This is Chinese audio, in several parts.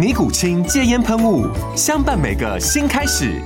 尼古清戒烟喷雾，相伴每个新开始。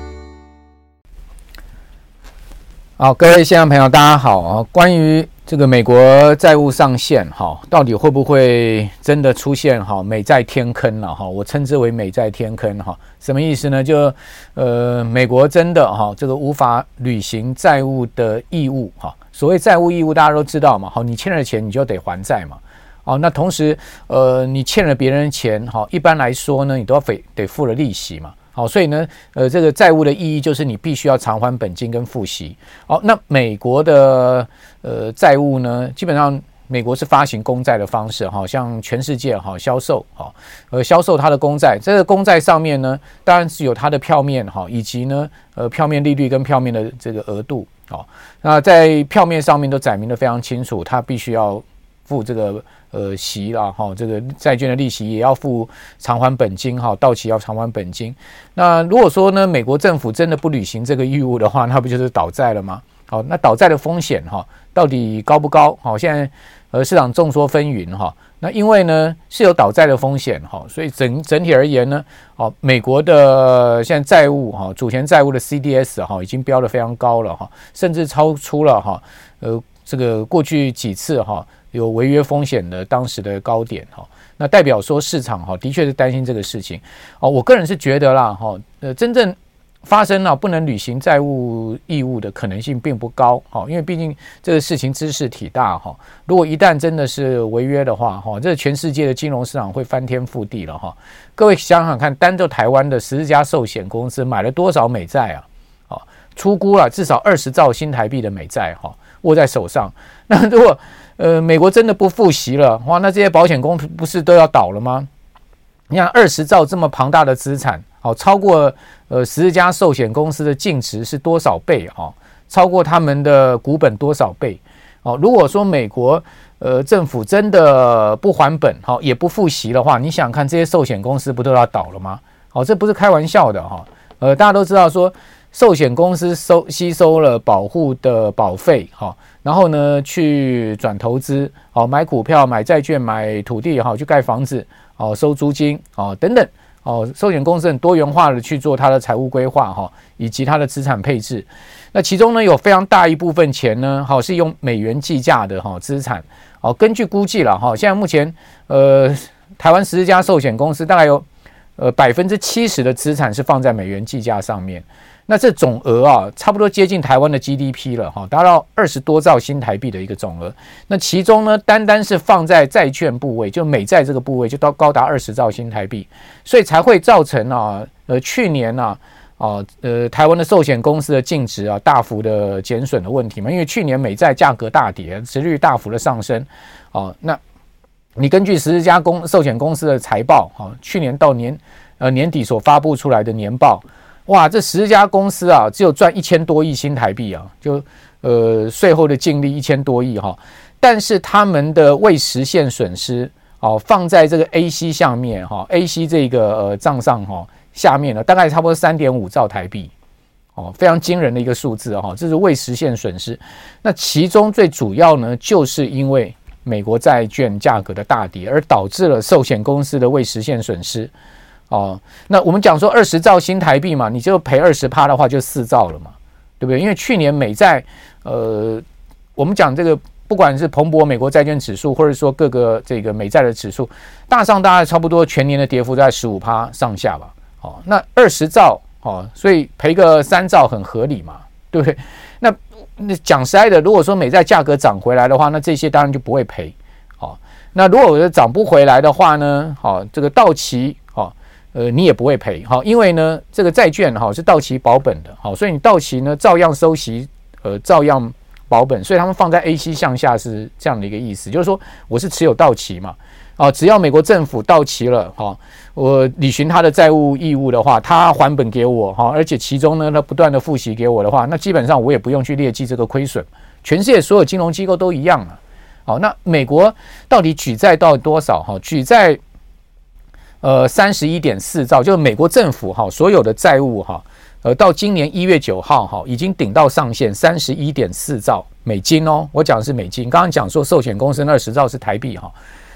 好，各位现场朋友，大家好啊！关于这个美国债务上限，哈，到底会不会真的出现哈美债天坑了哈？我称之为美债天坑哈，什么意思呢？就呃，美国真的哈这个无法履行债务的义务哈。所谓债务义务，大家都知道嘛，好，你欠了钱，你就得还债嘛。哦，那同时，呃，你欠了别人钱，哈，一般来说呢，你都要得得付了利息嘛，好，所以呢，呃，这个债务的意义就是你必须要偿还本金跟付息。好，那美国的呃债务呢，基本上美国是发行公债的方式，哈，向全世界哈销售，哈，呃，销售它的公债，这个公债上面呢，当然是有它的票面，哈，以及呢，呃，票面利率跟票面的这个额度，好，那在票面上面都载明的非常清楚，它必须要付这个。呃，息啦，哈，这个债券的利息也要付偿还本金，哈，到期要偿还本金。那如果说呢，美国政府真的不履行这个义务的话，那不就是倒债了吗？好，那倒债的风险，哈，到底高不高？好，现在呃市场众说纷纭，哈。那因为呢是有倒债的风险，哈，所以整整体而言呢，好，美国的现在债务，哈，主权债务的 CDS，哈，已经标得非常高了，哈，甚至超出了哈，呃，这个过去几次，哈。有违约风险的当时的高点哈，那代表说市场哈的确是担心这个事情哦。我个人是觉得啦哈，呃，真正发生了不能履行债务义务的可能性并不高哈，因为毕竟这个事情知识体大哈。如果一旦真的是违约的话哈，这全世界的金融市场会翻天覆地了哈。各位想想看，单就台湾的十家寿险公司买了多少美债啊？啊，出估了至少二十兆新台币的美债哈，握在手上。那如果呃，美国真的不复习了，哇，那这些保险公司不是都要倒了吗？你看二十兆这么庞大的资产，好，超过呃十家寿险公司的净值是多少倍啊？超过他们的股本多少倍？哦，如果说美国呃政府真的不还本，好，也不复习的话，你想看这些寿险公司不都要倒了吗？好，这不是开玩笑的哈。呃，大家都知道说。寿险公司收吸收了保护的保费，哈，然后呢去转投资，哦，买股票、买债券、买土地，哈，去盖房子，哦，收租金，哦，等等，哦，寿险公司很多元化的去做它的财务规划，哈，以及它的资产配置。那其中呢有非常大一部分钱呢，好是用美元计价的，哈，资产，哦，根据估计了，哈，现在目前，呃，台湾十家寿险公司大概有，呃，百分之七十的资产是放在美元计价上面。那这总额啊，差不多接近台湾的 GDP 了哈，达到二十多兆新台币的一个总额。那其中呢，单单是放在债券部位，就美债这个部位，就到高达二十兆新台币，所以才会造成啊，呃，去年啊，啊，呃，台湾的寿险公司的净值啊，大幅的减损的问题嘛。因为去年美债价格大跌，殖率大幅的上升，啊，那你根据十四家公寿险公司的财报，哈，去年到年呃年底所发布出来的年报。哇，这十家公司啊，只有赚一千多亿新台币啊，就呃税后的净利一千多亿哈，但是他们的未实现损失哦，放在这个 AC 下面哈，AC 这个呃账上哈下面呢，大概差不多三点五兆台币哦，非常惊人的一个数字哈，这是未实现损失。那其中最主要呢，就是因为美国债券价格的大跌，而导致了寿险公司的未实现损失。哦，那我们讲说二十兆新台币嘛，你就赔二十趴的话，就四兆了嘛，对不对？因为去年美债，呃，我们讲这个，不管是彭博美国债券指数，或者说各个这个美债的指数，大上大概差不多全年的跌幅在十五趴上下吧。哦，那二十兆，哦，所以赔个三兆很合理嘛，对不对？那那讲实在的，如果说美债价格涨回来的话，那这些当然就不会赔。好，那如果我涨不回来的话呢？好，这个到期，呃，你也不会赔。好，因为呢，这个债券哈是到期保本的，好，所以你到期呢照样收息，呃，照样保本。所以他们放在 AC 向下是这样的一个意思，就是说我是持有到期嘛。啊，只要美国政府到期了，哈，我履行他的债务义务的话，他还本给我，哈，而且其中呢，他不断的付息给我的话，那基本上我也不用去列记这个亏损。全世界所有金融机构都一样啊。好，那美国到底举债到多少？哈，举债呃三十一点四兆，就是美国政府哈所有的债务哈，呃到今年一月九号哈已经顶到上限三十一点四兆美金哦。我讲的是美金，刚刚讲说寿险公司那二十兆是台币哈。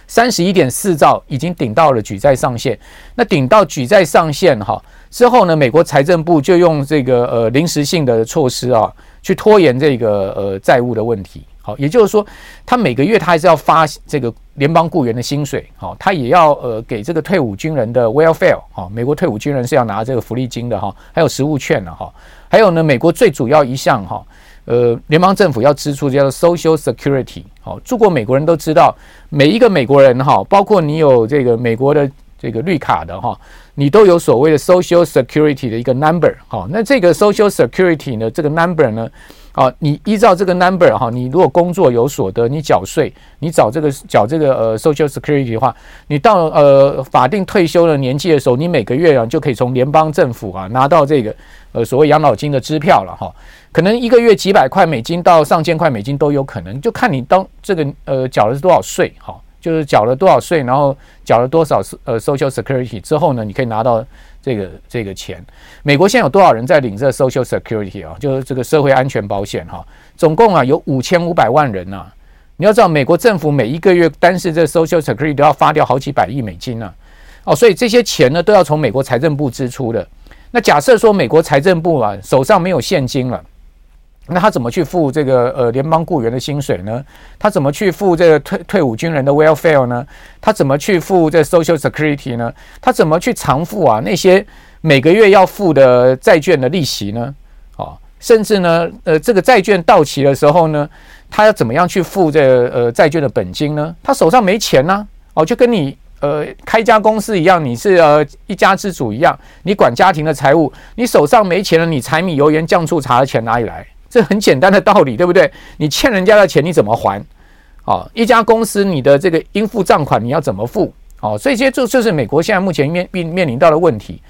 三十一点四兆已经顶到了举债上限，那顶到举债上限哈之后呢，美国财政部就用这个呃临时性的措施啊，去拖延这个呃债务的问题。好，也就是说，他每个月他还是要发这个联邦雇员的薪水，好，他也要呃给这个退伍军人的 welfare，哈，美国退伍军人是要拿这个福利金的哈，还有食物券的哈，还有呢，美国最主要一项哈。呃，联邦政府要支出叫做 Social Security，好，住过美国人都知道，每一个美国人哈，包括你有这个美国的这个绿卡的哈，你都有所谓的 Social Security 的一个 number，好，那这个 Social Security 呢，这个 number 呢，啊，你依照这个 number 哈，你如果工作有所得，你缴税，你找这个缴这个呃 Social Security 的话，你到呃法定退休的年纪的时候，你每个月啊就可以从联邦政府啊拿到这个呃所谓养老金的支票了哈。可能一个月几百块美金到上千块美金都有可能，就看你当这个呃缴的是多少税，哈，就是缴了多少税，然后缴了多少呃 Social Security 之后呢，你可以拿到这个这个钱。美国现在有多少人在领这 Social Security 啊？就是这个社会安全保险哈，总共啊有五千五百万人呐。你要知道，美国政府每一个月单是这 Social Security 都要发掉好几百亿美金呢，哦，所以这些钱呢都要从美国财政部支出的。那假设说美国财政部啊手上没有现金了。那他怎么去付这个呃联邦雇员的薪水呢？他怎么去付这个退退伍军人的 welfare 呢？他怎么去付这 social security 呢？他怎么去偿付啊那些每个月要付的债券的利息呢？啊，甚至呢呃这个债券到期的时候呢，他要怎么样去付这个呃债券的本金呢？他手上没钱呢？哦，就跟你呃开家公司一样，你是呃一家之主一样，你管家庭的财务，你手上没钱了，你柴米油盐酱醋茶的钱哪里来？这很简单的道理，对不对？你欠人家的钱，你怎么还？哦，一家公司你的这个应付账款你要怎么付？哦，所以这些就就是美国现在目前面面面临到的问题。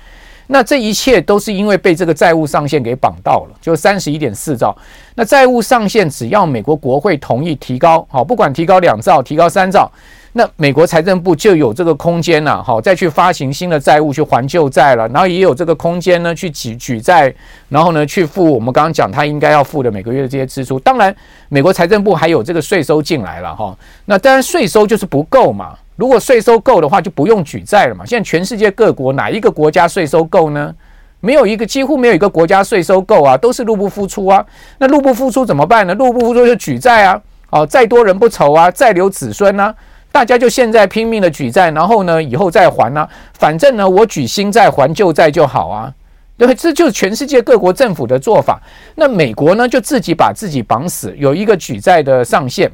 那这一切都是因为被这个债务上限给绑到了，就三十一点四兆。那债务上限只要美国国会同意提高，好，不管提高两兆、提高三兆。那美国财政部就有这个空间了，好，再去发行新的债务去还旧债了，然后也有这个空间呢去举举债，然后呢去付我们刚刚讲他应该要付的每个月的这些支出。当然，美国财政部还有这个税收进来了哈。那当然税收就是不够嘛，如果税收够的话，就不用举债了嘛。现在全世界各国哪一个国家税收够呢？没有一个，几乎没有一个国家税收够啊，都是入不敷出啊。那入不敷出怎么办呢？入不敷出就举债啊，哦，再多人不愁啊，再留子孙啊。大家就现在拼命的举债，然后呢，以后再还啊。反正呢，我举新债还旧债就好啊。对，这就是全世界各国政府的做法。那美国呢，就自己把自己绑死，有一个举债的上限。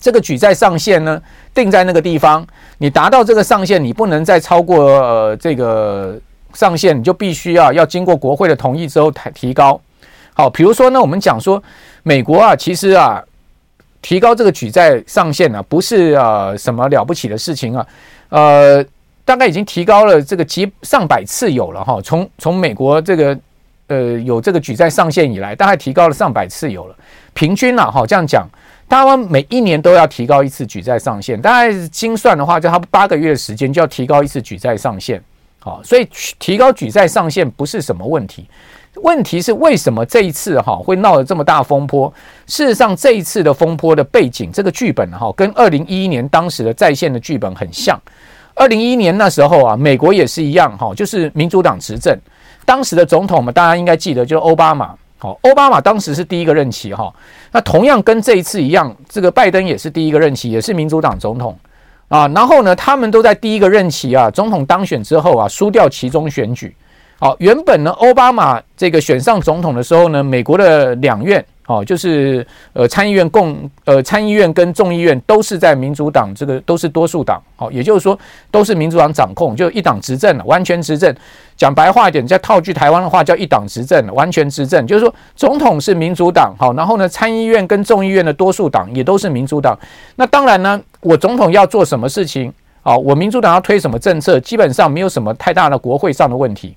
这个举债上限呢，定在那个地方。你达到这个上限，你不能再超过呃这个上限，你就必须要要经过国会的同意之后抬提高。好，比如说呢，我们讲说美国啊，其实啊。提高这个举债上限呢、啊，不是啊什么了不起的事情啊，呃，大概已经提高了这个几上百次有了哈，从从美国这个呃有这个举债上限以来，大概提高了上百次有了，平均啊哈这样讲，大概每一年都要提高一次举债上限，大概精算的话，就差不多八个月的时间就要提高一次举债上限，好，所以提高举债上限不是什么问题。问题是为什么这一次哈会闹得这么大风波？事实上，这一次的风波的背景，这个剧本哈跟二零一一年当时的在线的剧本很像。二零一一年那时候啊，美国也是一样哈，就是民主党执政，当时的总统们大家应该记得，就是奥巴马。好，奥巴马当时是第一个任期哈。那同样跟这一次一样，这个拜登也是第一个任期，也是民主党总统啊。然后呢，他们都在第一个任期啊，总统当选之后啊，输掉其中选举。好，原本呢，奥巴马这个选上总统的时候呢，美国的两院。哦，就是呃，参议院共呃，参议院跟众议院都是在民主党，这个都是多数党。哦，也就是说都是民主党掌控，就一党执政了，完全执政。讲白话一点，再套句台湾的话，叫一党执政，完全执政。就是说总统是民主党，好，然后呢，参议院跟众议院的多数党也都是民主党。那当然呢，我总统要做什么事情，啊，我民主党要推什么政策，基本上没有什么太大的国会上的问题。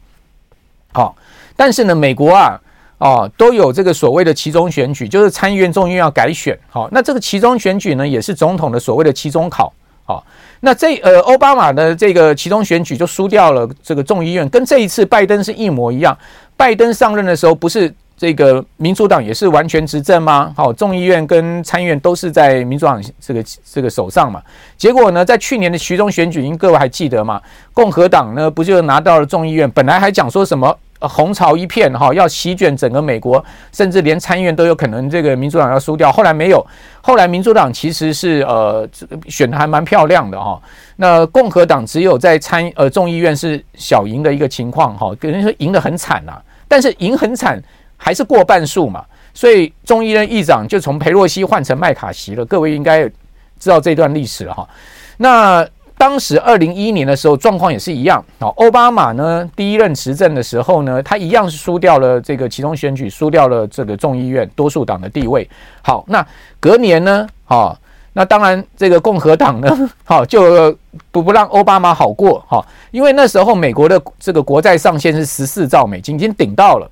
好，但是呢，美国啊。哦，都有这个所谓的期中选举，就是参议院、众议院要改选。好，那这个期中选举呢，也是总统的所谓的期中考。好，那这呃，奥巴马的这个期中选举就输掉了这个众议院，跟这一次拜登是一模一样。拜登上任的时候，不是这个民主党也是完全执政吗？好，众议院跟参议院都是在民主党这个这个手上嘛。结果呢，在去年的期中选举，因各位还记得吗？共和党呢，不就拿到了众议院？本来还讲说什么？红潮一片哈，要席卷整个美国，甚至连参议院都有可能这个民主党要输掉。后来没有，后来民主党其实是呃选的还蛮漂亮的哈。那共和党只有在参呃众议院是小赢的一个情况哈，可能说赢得很惨呐。但是赢很惨还是过半数嘛，所以众议院议长就从裴洛西换成麦卡锡了。各位应该知道这段历史了哈。那。当时二零一一年的时候，状况也是一样。好，奥巴马呢，第一任执政的时候呢，他一样是输掉了这个其中选举，输掉了这个众议院多数党的地位。好，那隔年呢，好，那当然这个共和党呢，好就不不让奥巴马好过。好，因为那时候美国的这个国债上限是十四兆美金，已经顶到了，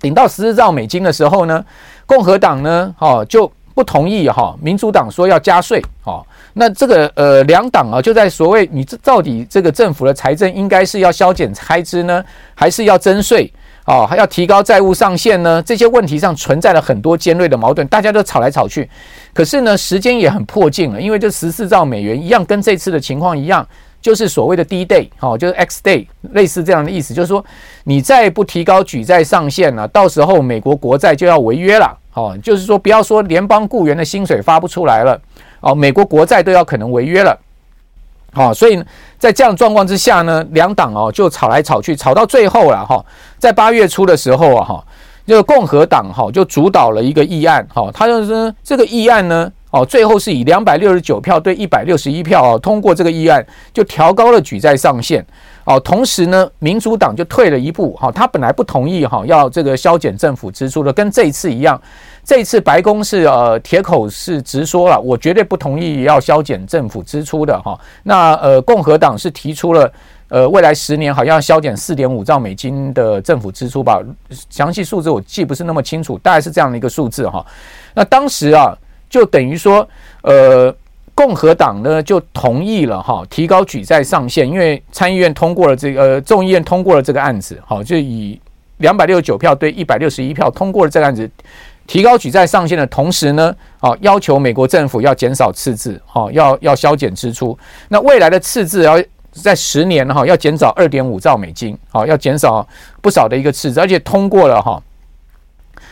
顶到十四兆美金的时候呢，共和党呢，好就不同意哈，民主党说要加税，好。那这个呃两党啊，就在所谓你这到底这个政府的财政应该是要削减开支呢，还是要征税啊，还要提高债务上限呢？这些问题上存在了很多尖锐的矛盾，大家都吵来吵去。可是呢，时间也很迫近了，因为这十四兆美元一样，跟这次的情况一样，就是所谓的 D day 哦，就是 X day，类似这样的意思，就是说你再不提高举债上限呢，到时候美国国债就要违约了。哦，就是说不要说联邦雇员的薪水发不出来了。哦，美国国债都要可能违约了，好，所以在这样状况之下呢，两党哦就吵来吵去，吵到最后了哈，在八月初的时候啊哈，这个共和党哈就主导了一个议案，哈，他就是这个议案呢，哦，最后是以两百六十九票对一百六十一票哦通过这个议案，就调高了举债上限，哦，同时呢，民主党就退了一步，哈，他本来不同意哈要这个削减政府支出的，跟这一次一样。这一次白宫是呃铁口是直说了，我绝对不同意要削减政府支出的哈。那呃共和党是提出了呃未来十年好像要削减四点五兆美金的政府支出吧，详细数字我记不是那么清楚，大概是这样的一个数字哈。那当时啊就等于说呃共和党呢就同意了哈，提高举债上限，因为参议院通过了这个众议院通过了这个案子，好就以两百六十九票对一百六十一票通过了这个案子。提高举债上限的同时呢，啊，要求美国政府要减少赤字，哈，要要削减支出。那未来的赤字要在十年哈，要减少二点五兆美金，好，要减少不少的一个赤字，而且通过了哈，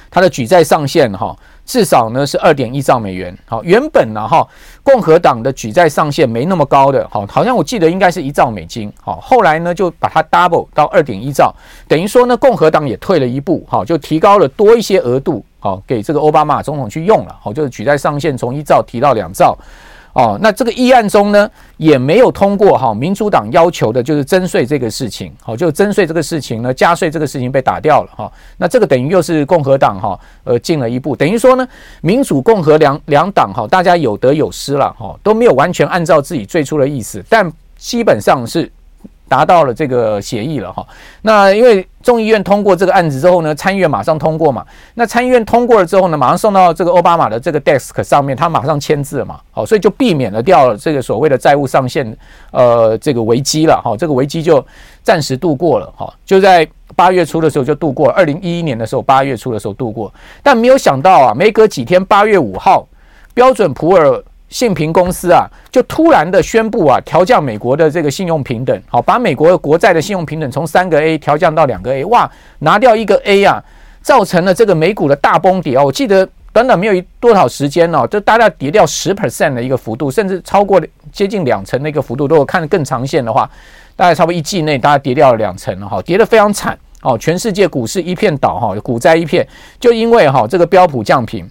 它的举债上限哈。至少呢是二点一兆美元，好，原本呢哈共和党的举债上限没那么高的，好，好像我记得应该是一兆美金，好，后来呢就把它 double 到二点一兆，等于说呢共和党也退了一步，好，就提高了多一些额度，好，给这个奥巴马总统去用了，好，就是举债上限从一兆提到两兆。哦，那这个议案中呢，也没有通过哈，民主党要求的就是征税这个事情，好，就征税这个事情呢，加税这个事情被打掉了哈。那这个等于又是共和党哈，呃，进了一步，等于说呢，民主共和两两党哈，大家有得有失了哈，都没有完全按照自己最初的意思，但基本上是。达到了这个协议了哈，那因为众议院通过这个案子之后呢，参议院马上通过嘛，那参议院通过了之后呢，马上送到这个奥巴马的这个 desk 上面，他马上签字了嘛，好，所以就避免了掉了这个所谓的债务上限呃这个危机了哈，这个危机就暂时度过了哈，就在八月初的时候就度过了，二零一一年的时候八月初的时候度过，但没有想到啊，没隔几天八月五号，标准普尔。信评公司啊，就突然的宣布啊，调降美国的这个信用平等，好，把美国的国债的信用平等从三个 A 调降到两个 A，哇，拿掉一个 A 啊，造成了这个美股的大崩跌啊！我记得短短没有多少时间哦，就大概跌掉十 percent 的一个幅度，甚至超过接近两成的一个幅度。如果看得更长线的话，大概差不多一季内，大概跌掉了两成了哈，跌得非常惨哦，全世界股市一片倒哈，股灾一片，就因为哈这个标普降评，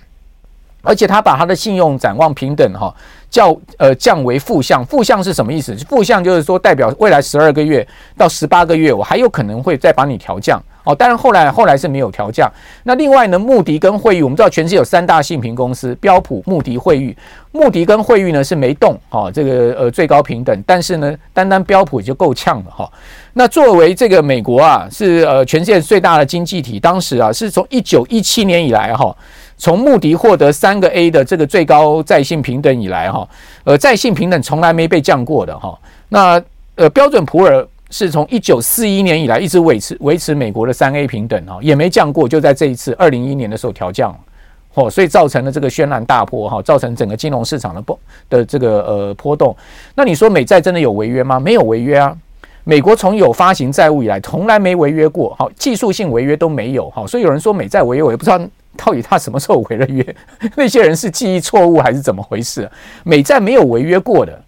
而且他把他的信用展望平等哈。叫呃降为负向，负向是什么意思？负向就是说代表未来十二个月到十八个月，我还有可能会再把你调降哦。当然后来后来是没有调降。那另外呢，穆迪跟惠誉，我们知道全世界有三大信评公司，标普、穆迪、惠誉。穆迪跟惠誉呢是没动哦，这个呃最高平等，但是呢，单单标普也就够呛了哈。那作为这个美国啊，是呃全世界最大的经济体，当时啊是从一九一七年以来哈。从穆迪获得三个 A 的这个最高在信平等以来，哈，呃，在信平等从来没被降过的，哈。那呃，标准普尔是从一九四一年以来一直维持维持美国的三 A 平等，哈，也没降过，就在这一次二零一一年的时候调降了，哦，所以造成了这个轩然大波，哈，造成整个金融市场的波的这个呃波动。那你说美债真的有违约吗？没有违约啊，美国从有发行债务以来从来没违约过，好，技术性违约都没有，哈，所以有人说美债违约，我也不知道。到底他什么时候违了约？那些人是记忆错误还是怎么回事？美债没有违约过的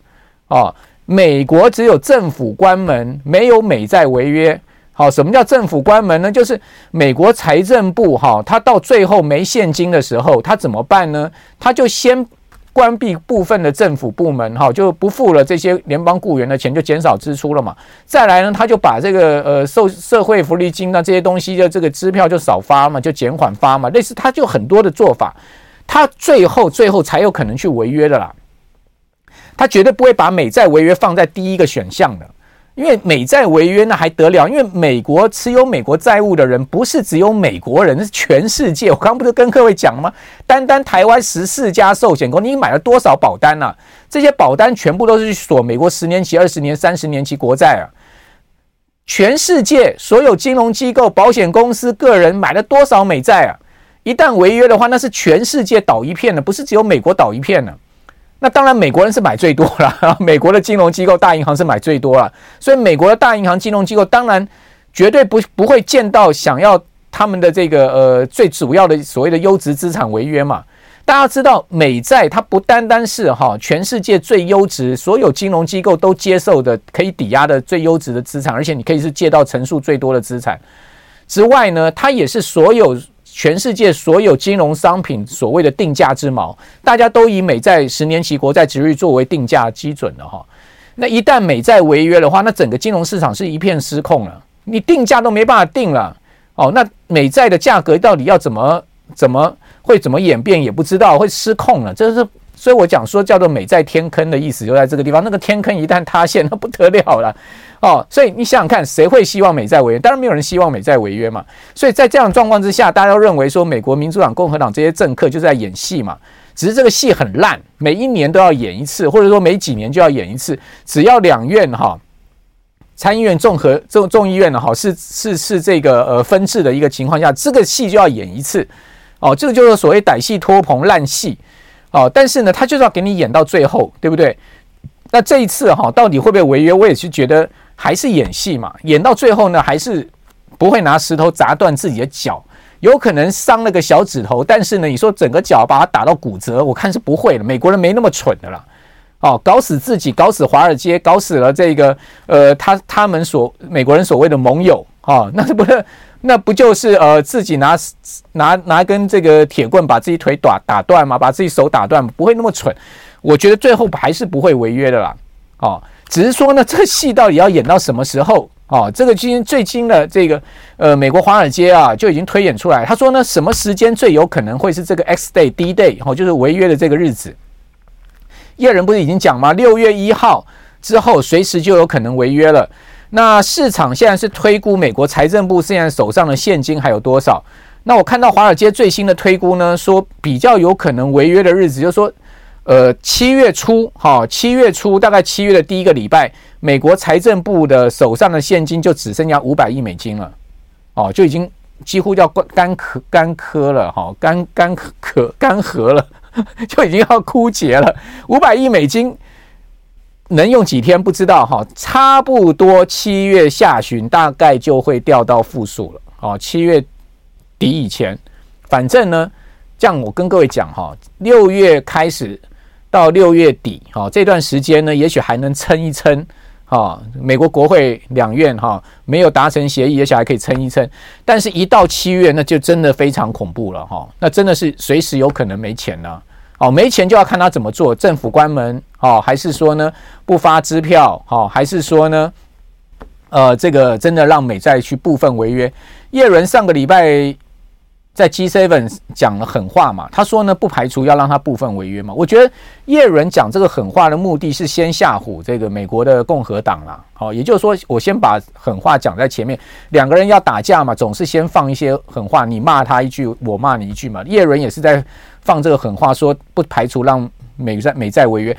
啊，美国只有政府关门，没有美债违约。好，什么叫政府关门呢？就是美国财政部哈，他到最后没现金的时候，他怎么办呢？他就先。关闭部分的政府部门，哈，就不付了这些联邦雇员的钱，就减少支出了嘛。再来呢，他就把这个呃受社会福利金啊这些东西的这个支票就少发嘛，就减缓发嘛。类似他就很多的做法，他最后最后才有可能去违约的啦。他绝对不会把美债违约放在第一个选项的。因为美债违约那还得了？因为美国持有美国债务的人不是只有美国人，是全世界。我刚不是跟各位讲了吗？单单台湾十四家寿险公司，你买了多少保单啊？这些保单全部都是去锁美国十年期、二十年、三十年期国债啊！全世界所有金融机构、保险公司、个人买了多少美债啊？一旦违约的话，那是全世界倒一片的，不是只有美国倒一片的。那当然，美国人是买最多了，美国的金融机构、大银行是买最多了，所以美国的大银行、金融机构当然绝对不不会见到想要他们的这个呃最主要的所谓的优质资产违约嘛。大家知道，美债它不单单是哈全世界最优质、所有金融机构都接受的可以抵押的最优质的资产，而且你可以是借到成数最多的资产之外呢，它也是所有。全世界所有金融商品所谓的定价之锚，大家都以美债十年期国债值率作为定价基准的哈。那一旦美债违约的话，那整个金融市场是一片失控了，你定价都没办法定了哦。那美债的价格到底要怎么怎么会怎么演变也不知道，会失控了。这是所以我讲说叫做美在天坑的意思就在这个地方。那个天坑一旦塌陷，那不得了了。哦，所以你想想看，谁会希望美债违约？当然没有人希望美债违约嘛。所以在这样的状况之下，大家都认为说，美国民主党、共和党这些政客就是在演戏嘛。只是这个戏很烂，每一年都要演一次，或者说每几年就要演一次。只要两院哈，参议院综合众众议院的哈是是是这个呃分治的一个情况下，这个戏就要演一次。哦，这个就是所谓歹戏拖棚烂戏。哦，但是呢，他就是要给你演到最后，对不对？那这一次哈，到底会不会违约？我也是觉得。还是演戏嘛，演到最后呢，还是不会拿石头砸断自己的脚，有可能伤了个小指头，但是呢，你说整个脚把它打到骨折，我看是不会的。美国人没那么蠢的啦，哦，搞死自己，搞死华尔街，搞死了这个呃，他他们所美国人所谓的盟友哦，那是不是那不就是呃自己拿拿拿根这个铁棍把自己腿打打断吗？把自己手打断，不会那么蠢。我觉得最后还是不会违约的啦，哦。只是说呢，这个戏到底要演到什么时候哦？这个今最近的这个呃，美国华尔街啊就已经推演出来。他说呢，什么时间最有可能会是这个 X day D day 哦，就是违约的这个日子。叶人不是已经讲吗？六月一号之后，随时就有可能违约了。那市场现在是推估美国财政部现在手上的现金还有多少？那我看到华尔街最新的推估呢，说比较有可能违约的日子，就是说。呃，七月初，哈，七月初大概七月的第一个礼拜，美国财政部的手上的现金就只剩下五百亿美金了，哦，就已经几乎要干渴干渴了，哈，干干渴干涸了，就已经要枯竭了。五百亿美金能用几天不知道，哈，差不多七月下旬大概就会掉到负数了，哦，七月底以前，反正呢，这样我跟各位讲，哈，六月开始。到六月底，哈，这段时间呢，也许还能撑一撑，哈，美国国会两院哈没有达成协议，也许还可以撑一撑，但是一到七月，那就真的非常恐怖了哈，那真的是随时有可能没钱了。哦，没钱就要看他怎么做，政府关门哦，还是说呢不发支票哦，还是说呢，呃，这个真的让美债去部分违约？叶伦上个礼拜。在 G7 讲了狠话嘛？他说呢，不排除要让他部分违约嘛。我觉得叶伦讲这个狠话的目的是先吓唬这个美国的共和党啦。好，也就是说，我先把狠话讲在前面，两个人要打架嘛，总是先放一些狠话，你骂他一句，我骂你一句嘛。叶伦也是在放这个狠话，说不排除让美债美债违约，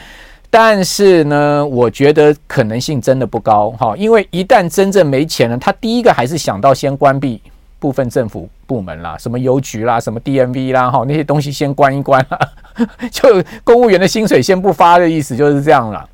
但是呢，我觉得可能性真的不高哈，因为一旦真正没钱了，他第一个还是想到先关闭。部分政府部门啦，什么邮局啦，什么 DMV 啦，哈，那些东西先关一关，就公务员的薪水先不发的意思就是这样了。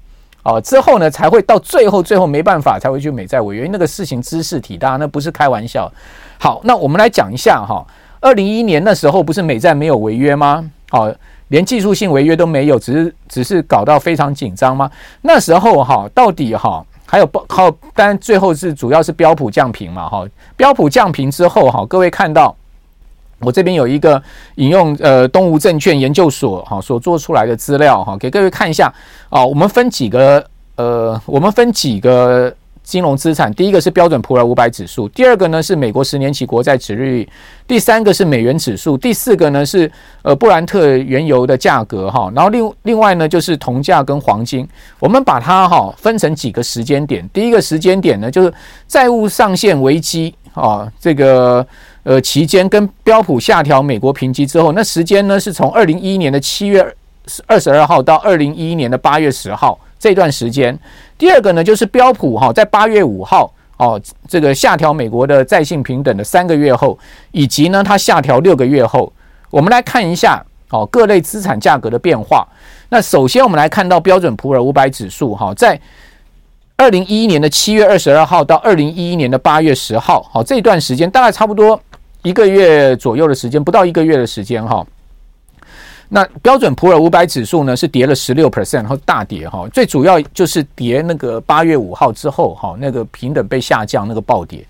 哦，之后呢才会到最后，最后没办法才会去美债违约，那个事情知识体大，那不是开玩笑。好，那我们来讲一下哈，二零一一年那时候不是美债没有违约吗？哦，连技术性违约都没有，只是只是搞到非常紧张吗？那时候哈，到底哈？还有不好，当然最后是主要是标普降评嘛，哈，标普降评之后，哈，各位看到我这边有一个引用呃东吴证券研究所哈所做出来的资料哈，给各位看一下啊，我们分几个呃，我们分几个。金融资产，第一个是标准普尔五百指数，第二个呢是美国十年期国债殖利率，第三个是美元指数，第四个呢是呃布兰特原油的价格哈，然后另另外呢就是铜价跟黄金，我们把它哈分成几个时间点，第一个时间点呢就是债务上限危机啊这个呃期间跟标普下调美国评级之后，那时间呢是从二零一一年的七月二十二号到二零一一年的八月十号。这段时间，第二个呢，就是标普哈，在八月五号哦，这个下调美国的债信平等的三个月后，以及呢，它下调六个月后，我们来看一下哦，各类资产价格的变化。那首先，我们来看到标准普尔五百指数哈，在二零一一年的七月二十二号到二零一一年的八月十号，好，这段时间大概差不多一个月左右的时间，不到一个月的时间哈。那标准普尔五百指数呢是跌了十六 percent，然后大跌哈，最主要就是跌那个八月五号之后哈，那个平等被下降那个暴跌。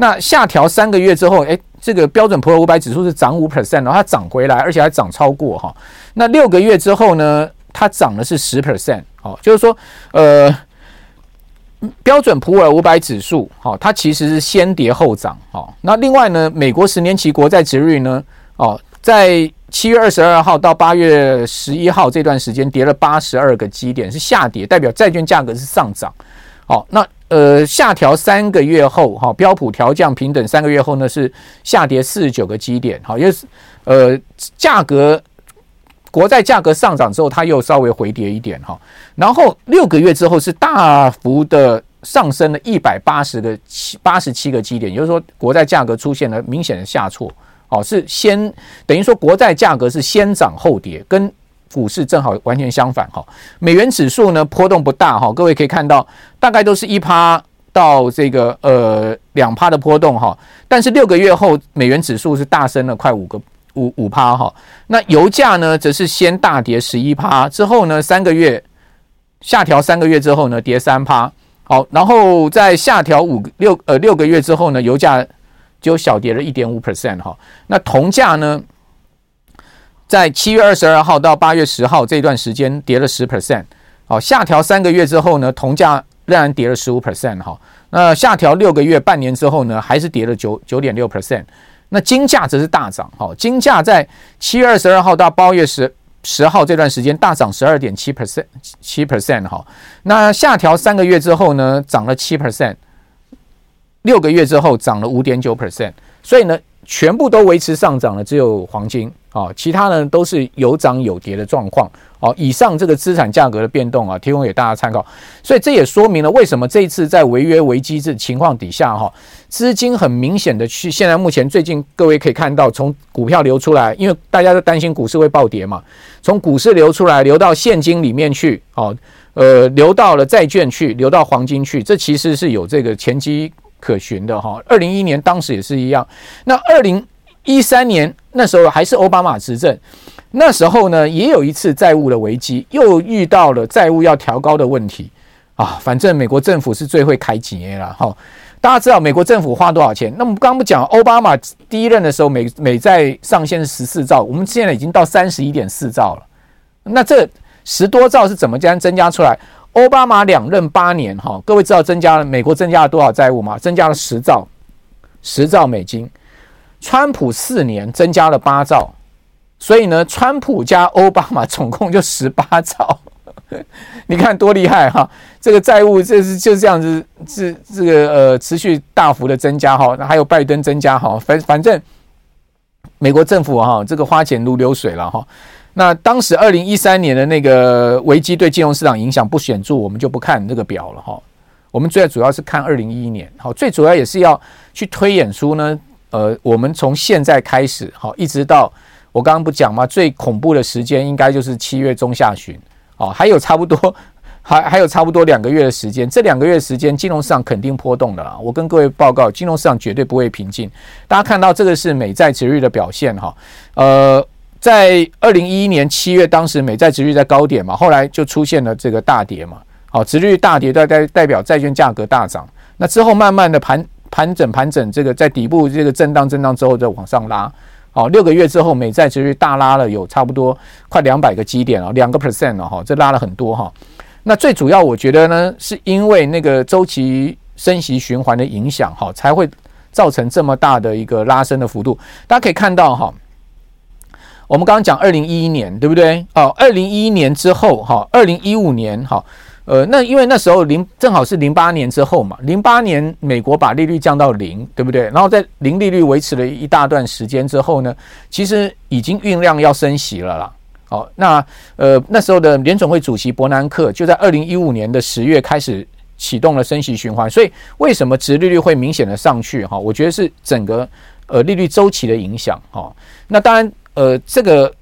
那下调三个月之后，哎，这个标准普尔五百指数是涨五 percent，然后它涨回来，而且还涨超过哈。那六个月之后呢，它涨的是十 percent，哦，就是说，呃，标准普尔五百指数，哈，它其实是先跌后涨，哈。那另外呢，美国十年期国债殖利率呢，哦，在七月二十二号到八月十一号这段时间跌了八十二个基点，是下跌，代表债券价格是上涨。好，那呃下调三个月后，哈标普调降平等三个月后呢是下跌四十九个基点。好，因为呃价格国债价格上涨之后，它又稍微回跌一点哈。然后六个月之后是大幅的上升了一百八十个七八十七个基点，也就是说国债价格出现了明显的下挫。哦，是先等于说国债价格是先涨后跌，跟股市正好完全相反哈。美元指数呢波动不大哈，各位可以看到大概都是一趴到这个呃两趴的波动哈。但是六个月后美元指数是大升了快五个五五趴哈。那油价呢则是先大跌十一趴，之后呢三个月下调三个月之后呢跌三趴，好，然后在下调五六呃六个月之后呢油价。就小跌了一点五 percent 哈，那铜价呢，在七月二十二号到八月十号这段时间跌了十 percent，好，下调三个月之后呢，铜价仍然跌了十五 percent 哈，那下调六个月半年之后呢，还是跌了九九点六 percent，那金价则是大涨哈，金价在七月二十二号到八月十十号这段时间大涨十二点七 percent 七 percent 哈，那下调三个月之后呢，涨了七 percent。六个月之后涨了五点九 percent，所以呢，全部都维持上涨了，只有黄金啊，其他呢都是有涨有跌的状况。哦，以上这个资产价格的变动啊，提供给大家参考。所以这也说明了为什么这一次在违约危机这情况底下，哈，资金很明显的去，现在目前最近各位可以看到，从股票流出来，因为大家都担心股市会暴跌嘛，从股市流出来，流到现金里面去，哦，呃，流到了债券去，流到黄金去，这其实是有这个前期。可循的哈，二零一一年当时也是一样。那二零一三年那时候还是奥巴马执政，那时候呢也有一次债务的危机，又遇到了债务要调高的问题。啊，反正美国政府是最会开钱了哈。大家知道美国政府花多少钱？那么刚刚不讲奥巴马第一任的时候，美美债上限是十四兆，我们现在已经到三十一点四兆了。那这十多兆是怎么将增加出来？奥巴马两任八年哈，各位知道增加了美国增加了多少债务吗？增加了十兆，十兆美金。川普四年增加了八兆，所以呢，川普加奥巴马总共就十八兆。你看多厉害哈！这个债务这是就这样子，是这个呃持续大幅的增加哈。那还有拜登增加哈，反反正美国政府哈这个花钱如流水了哈。那当时二零一三年的那个危机对金融市场影响不显著，我们就不看这个表了哈。我们最主要是看二零一一年，好，最主要也是要去推演出呢，呃，我们从现在开始好，一直到我刚刚不讲吗？最恐怖的时间应该就是七月中下旬。哦，还有差不多，还还有差不多两个月的时间。这两个月时间，金融市场肯定波动的啦。我跟各位报告，金融市场绝对不会平静。大家看到这个是美债殖率的表现哈。呃，在二零一一年七月，当时美债殖率在高点嘛，后来就出现了这个大跌嘛。好，殖率大跌代代代表债券价格大涨。那之后慢慢的盘盘整盘整，这个在底部这个震荡震荡之后再往上拉。好，六个月之后，美债殖率大拉了有差不多快两百个基点了，两个 percent 了哈，这拉了很多哈。那最主要我觉得呢，是因为那个周期升息循环的影响哈，才会造成这么大的一个拉升的幅度。大家可以看到哈，我们刚刚讲二零一一年对不对？哦，二零一一年之后哈，二零一五年哈。呃，那因为那时候零正好是零八年之后嘛，零八年美国把利率降到零，对不对？然后在零利率维持了一大段时间之后呢，其实已经酝酿要升息了啦。好，那呃那时候的联总会主席伯南克就在二零一五年的十月开始启动了升息循环，所以为什么殖利率会明显的上去？哈，我觉得是整个呃利率周期的影响。哈，那当然呃这个。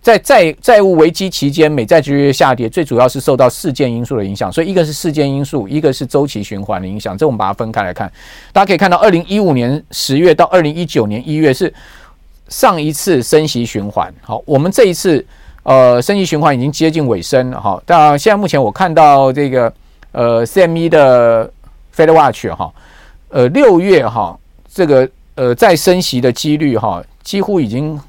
在债债务危机期间，美债殖利率下跌，最主要是受到事件因素的影响。所以，一个是事件因素，一个是周期循环的影响。这我们把它分开来看。大家可以看到，二零一五年十月到二零一九年一月是上一次升息循环。好，我们这一次呃升息循环已经接近尾声了哈。当然，现在目前我看到这个呃 CME 的 Fed Watch 哈，呃六月哈这个呃再升息的几率哈几乎已经。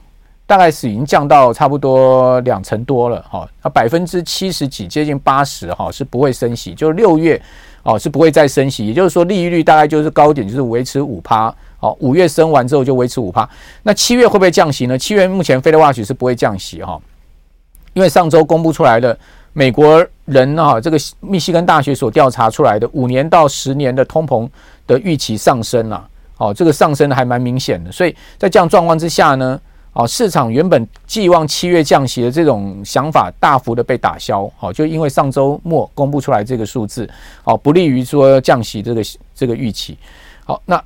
大概是已经降到差不多两成多了，哈，那百分之七十几，接近八十，哈，是不会升息，就是六月，哦，是不会再升息，也就是说，利率大概就是高点，就是维持五趴，好，五月升完之后就维持五趴，那七月会不会降息呢？七月目前 f e Watch 是不会降息，哈，因为上周公布出来的美国人啊，这个密西根大学所调查出来的五年到十年的通膨的预期上升了，哦，这个上升的还蛮明显的，所以在这样状况之下呢。哦，市场原本寄望七月降息的这种想法大幅的被打消，好，就因为上周末公布出来这个数字，好，不利于说降息这个这个预期。好，那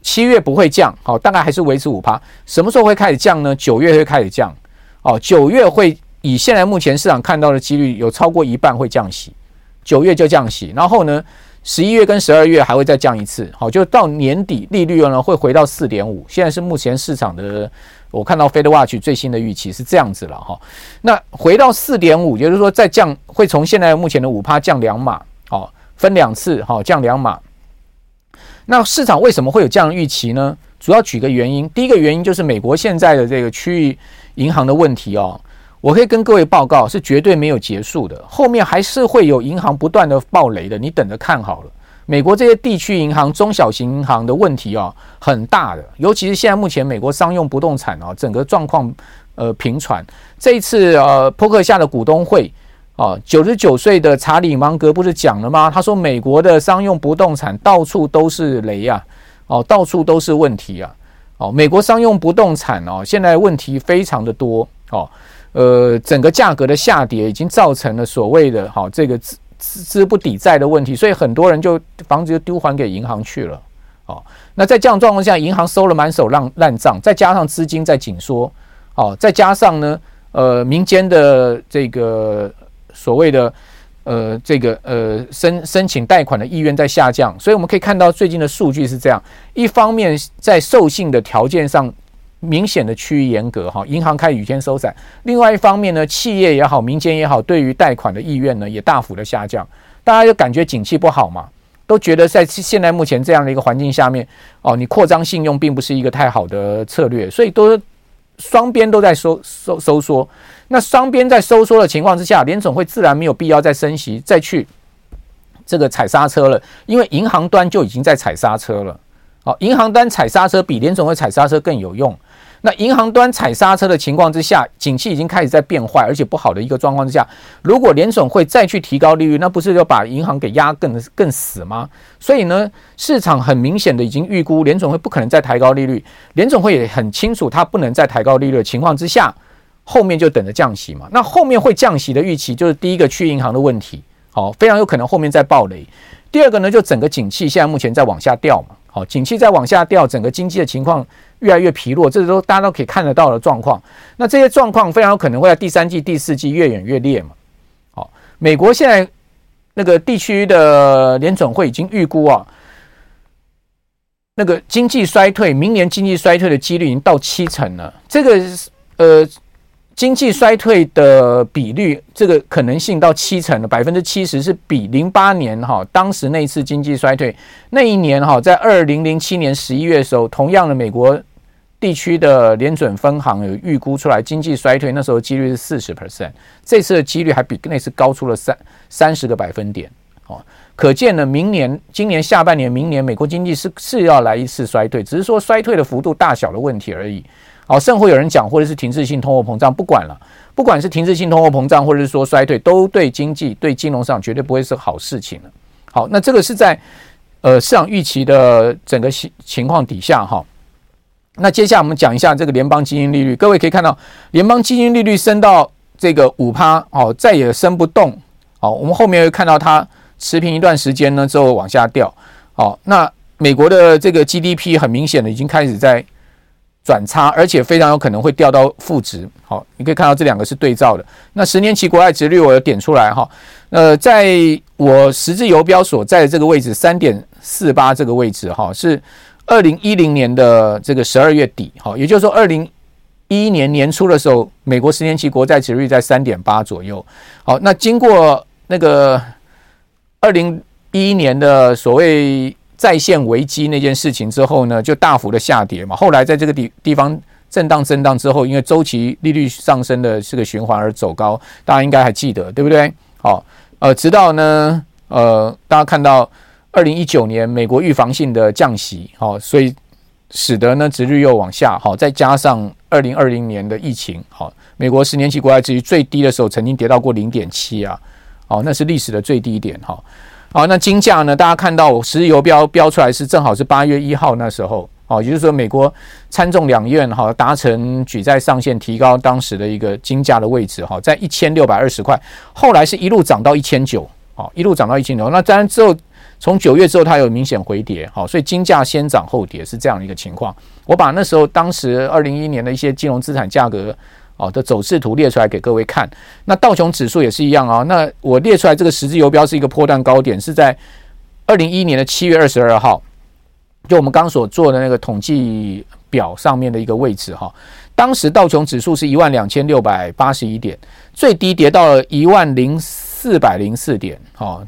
七月不会降，好，大概还是维持五趴。什么时候会开始降呢？九月会开始降，哦，九月会以现在目前市场看到的几率有超过一半会降息，九月就降息，然后呢？十一月跟十二月还会再降一次，好，就到年底利率呢会回到四点五。现在是目前市场的，我看到 Fed Watch 最新的预期是这样子了哈。那回到四点五，也就是说再降会从现在目前的五趴降两码，好，分两次，好，降两码。那市场为什么会有这样的预期呢？主要举个原因，第一个原因就是美国现在的这个区域银行的问题哦。我可以跟各位报告，是绝对没有结束的，后面还是会有银行不断的爆雷的，你等着看好了。美国这些地区银行、中小型银行的问题啊，很大的，尤其是现在目前美国商用不动产啊，整个状况呃频传。这一次呃，扑克夏的股东会啊，九十九岁的查理芒格不是讲了吗？他说美国的商用不动产到处都是雷呀，哦，到处都是问题啊，哦，美国商用不动产哦，现在问题非常的多哦。呃，整个价格的下跌已经造成了所谓的“好这个资不抵债”的问题，所以很多人就房子就丢还给银行去了。哦，那在这样状况下，银行收了满手烂烂账，再加上资金在紧缩，哦，再加上呢，呃，民间的这个所谓的呃这个呃申申请贷款的意愿在下降，所以我们可以看到最近的数据是这样：一方面在授信的条件上。明显的趋于严格哈，银行开始雨天收窄。另外一方面呢，企业也好，民间也好，对于贷款的意愿呢也大幅的下降。大家就感觉景气不好嘛，都觉得在现在目前这样的一个环境下面，哦，你扩张信用并不是一个太好的策略，所以都双边都在收收收缩。那双边在收缩的情况之下，联总会自然没有必要再升息，再去这个踩刹车了，因为银行端就已经在踩刹车了。好，银行端踩刹车比联总会踩刹车更有用。那银行端踩刹车的情况之下，景气已经开始在变坏，而且不好的一个状况之下，如果联总会再去提高利率，那不是就把银行给压更更死吗？所以呢，市场很明显的已经预估联总会不可能再抬高利率，联总会也很清楚它不能再抬高利率的情况之下，后面就等着降息嘛。那后面会降息的预期，就是第一个去银行的问题，好，非常有可能后面再爆雷。第二个呢，就整个景气现在目前在往下掉嘛。好，景气在往下掉，整个经济的情况越来越疲弱，这都大家都可以看得到的状况。那这些状况非常有可能会在第三季、第四季越演越烈嘛。好，美国现在那个地区的联准会已经预估啊，那个经济衰退，明年经济衰退的几率已经到七成了。这个呃。经济衰退的比率，这个可能性到七成了，百分之七十是比零八年哈当时那次经济衰退那一年哈，在二零零七年十一月的时候，同样的美国地区的联准分行有预估出来经济衰退，那时候几率是四十 percent，这次的几率还比那次高出了三三十个百分点哦，可见呢，明年今年下半年，明年美国经济是是要来一次衰退，只是说衰退的幅度大小的问题而已。好，甚会有人讲，或者是停滞性通货膨胀，不管了，不管是停滞性通货膨胀，或者是说衰退，都对经济、对金融市场绝对不会是好事情了。好，那这个是在呃市场预期的整个情情况底下哈。那接下来我们讲一下这个联邦基金利率，各位可以看到，联邦基金利率升到这个五趴，哦，再也升不动。好，我们后面会看到它持平一段时间呢之后往下掉。好，那美国的这个 GDP 很明显的已经开始在。转差，而且非常有可能会掉到负值。好，你可以看到这两个是对照的。那十年期国债殖率我有点出来哈。呃，在我十字游标所在的这个位置，三点四八这个位置哈，是二零一零年的这个十二月底。哈，也就是说，二零一一年年初的时候，美国十年期国债殖率在三点八左右。好，那经过那个二零一一年的所谓。在线危机那件事情之后呢，就大幅的下跌嘛。后来在这个地地方震荡震荡之后，因为周期利率上升的这个循环而走高，大家应该还记得，对不对？好，呃，直到呢，呃，大家看到二零一九年美国预防性的降息，好，所以使得呢殖率又往下，好，再加上二零二零年的疫情，好，美国十年期国债殖率最低的时候曾经跌到过零点七啊，好，那是历史的最低点，哈。好，那金价呢？大家看到我实时游标标出来是正好是八月一号那时候，哦，也就是说美国参众两院哈达成举债上限，提高当时的一个金价的位置哈，在一千六百二十块，后来是一路涨到一千九，好，一路涨到一千九。那当然之后从九月之后它有明显回跌，好，所以金价先涨后跌是这样的一个情况。我把那时候当时二零一一年的一些金融资产价格。好的走势图列出来给各位看，那道琼指数也是一样啊。那我列出来这个十字游标是一个波段高点，是在二零一一年的七月二十二号，就我们刚所做的那个统计表上面的一个位置哈。当时道琼指数是一万两千六百八十一点，最低跌到了一万零四百零四点，哈。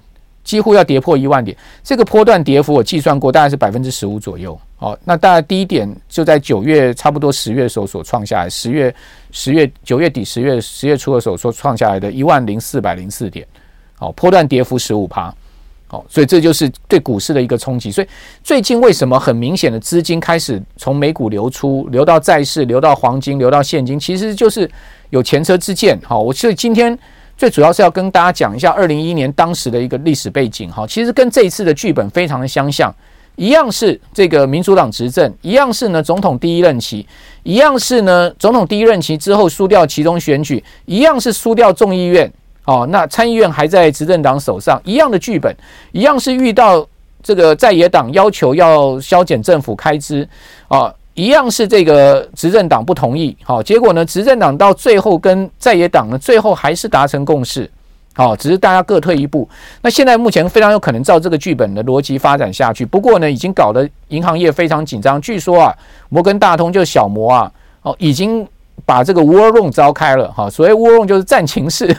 几乎要跌破一万点，这个波段跌幅我计算过，大概是百分之十五左右。哦，那大概低点就在九月，差不多十月的时候所创下来，十月、十月、九月底、十月、十月初的时候所创下来的一万零四百零四点。哦，波段跌幅十五趴。哦，所以这就是对股市的一个冲击。所以最近为什么很明显的资金开始从美股流出，流到债市，流到黄金，流到现金，其实就是有前车之鉴。好，我所以今天。最主要是要跟大家讲一下二零一一年当时的一个历史背景哈，其实跟这一次的剧本非常的相像，一样是这个民主党执政，一样是呢总统第一任期，一样是呢总统第一任期之后输掉其中选举，一样是输掉众议院哦，那参议院还在执政党手上，一样的剧本，一样是遇到这个在野党要求要削减政府开支啊。一样是这个执政党不同意，好，结果呢，执政党到最后跟在野党呢，最后还是达成共识，好，只是大家各退一步。那现在目前非常有可能照这个剧本的逻辑发展下去，不过呢，已经搞得银行业非常紧张。据说啊，摩根大通就小摩啊，哦，已经把这个 War Room 召开了，哈，所谓 War Room 就是战情室，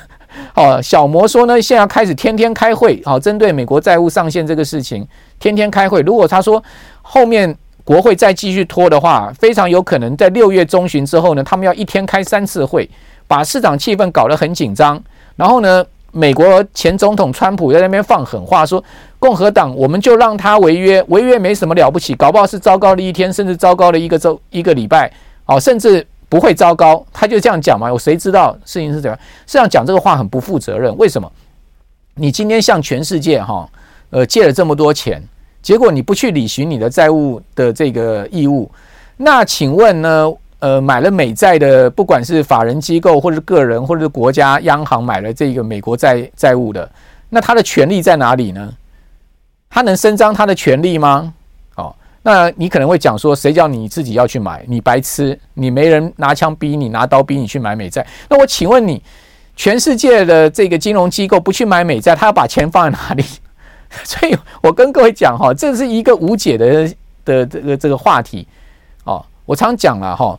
哦，小摩说呢，现在开始天天开会，好，针对美国债务上限这个事情，天天开会。如果他说后面国会再继续拖的话，非常有可能在六月中旬之后呢，他们要一天开三次会，把市场气氛搞得很紧张。然后呢，美国前总统川普在那边放狠话，说共和党我们就让他违约，违约没什么了不起，搞不好是糟糕的一天，甚至糟糕的一个周一个礼拜，哦，甚至。不会糟糕，他就这样讲嘛？有谁知道事情是怎样？实际上讲这个话很不负责任。为什么？你今天向全世界哈呃借了这么多钱，结果你不去履行你的债务的这个义务，那请问呢？呃，买了美债的，不管是法人机构，或者是个人，或者是国家央行买了这个美国债债务的，那他的权利在哪里呢？他能伸张他的权利吗？哦那你可能会讲说，谁叫你自己要去买？你白痴！你没人拿枪逼你，拿刀逼你去买美债。那我请问你，全世界的这个金融机构不去买美债，他要把钱放在哪里？所以我跟各位讲哈，这是一个无解的的这个这个话题哦。我常讲了哈。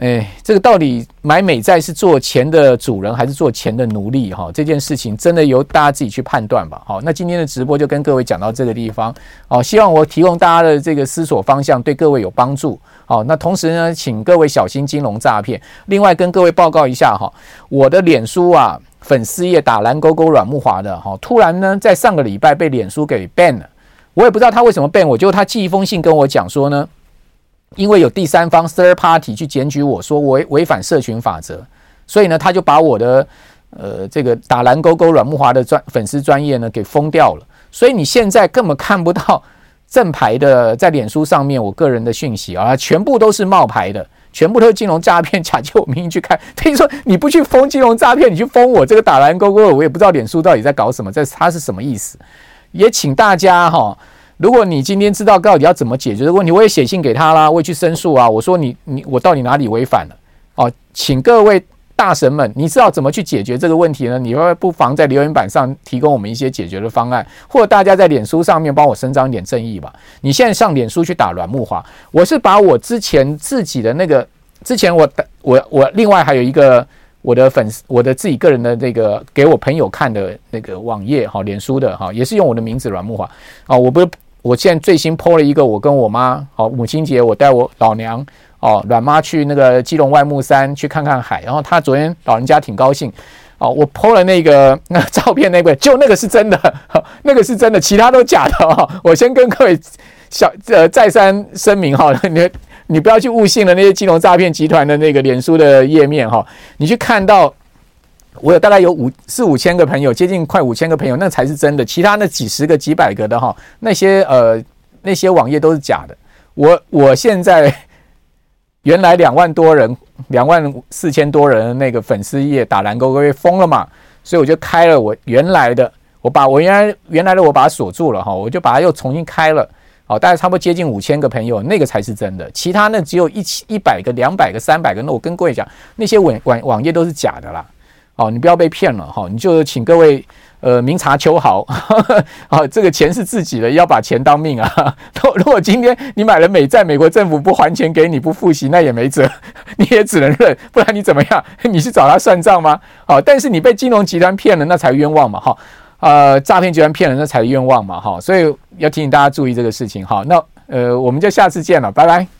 哎，这个到底买美债是做钱的主人还是做钱的奴隶？哈，这件事情真的由大家自己去判断吧。好，那今天的直播就跟各位讲到这个地方。好，希望我提供大家的这个思索方向对各位有帮助。好，那同时呢，请各位小心金融诈骗。另外跟各位报告一下哈，我的脸书啊粉丝页打蓝勾勾阮木华的哈，突然呢在上个礼拜被脸书给 ban 了，我也不知道他为什么 ban 我，就他寄一封信跟我讲说呢。因为有第三方 third party 去检举我说违违反社群法则，所以呢，他就把我的呃这个打蓝勾勾阮木华的专粉丝专业呢给封掉了。所以你现在根本看不到正牌的在脸书上面我个人的讯息啊，全部都是冒牌的，全部都是金融诈骗，假借我名义去看。听说你不去封金融诈骗，你去封我这个打蓝勾勾，我也不知道脸书到底在搞什么，在他是什么意思？也请大家哈。如果你今天知道到底要怎么解决这个问题，我也写信给他啦，我也去申诉啊。我说你你我到底哪里违反了？哦，请各位大神们，你知道怎么去解决这个问题呢？你会不妨在留言板上提供我们一些解决的方案，或者大家在脸书上面帮我伸张一点正义吧。你现在上脸书去打阮木华，我是把我之前自己的那个之前我我我另外还有一个我的粉丝我的自己个人的那个给我朋友看的那个网页哈，脸书的哈，也是用我的名字阮木华啊，我不是。我现在最新 po 了一个，我跟我妈，好母亲节，我带我老娘哦阮妈去那个基隆外木山去看看海，然后她昨天老人家挺高兴，哦，我 po 了那个那照片，那个就那个是真的，那个是真的，其他都假的哈。我先跟各位小呃再三声明哈，你你不要去误信了那些金融诈骗集团的那个脸书的页面哈，你去看到。我有大概有五四五千个朋友，接近快五千个朋友，那才是真的。其他那几十个、几百个的哈，那些呃那些网页都是假的。我我现在 原来两万多人、两万四千多人那个粉丝页打蓝勾勾被封了嘛，所以我就开了我原来的，我把我原来原来的我把它锁住了哈，我就把它又重新开了。好，大概差不多接近五千个朋友，那个才是真的。其他那只有一千一百个、两百个、三百个，那我跟各位讲，那些网网网页都是假的啦。哦，你不要被骗了哈！你就请各位呃明察秋毫，啊，这个钱是自己的，要把钱当命啊！如果今天你买了美债，美国政府不还钱给你，不付息，那也没辙，你也只能认，不然你怎么样？你去找他算账吗？好，但是你被金融集团骗了，那才冤枉嘛！哈，呃，诈骗集团骗了，那才冤枉嘛！哈，所以要提醒大家注意这个事情哈。那呃，我们就下次见了，拜拜。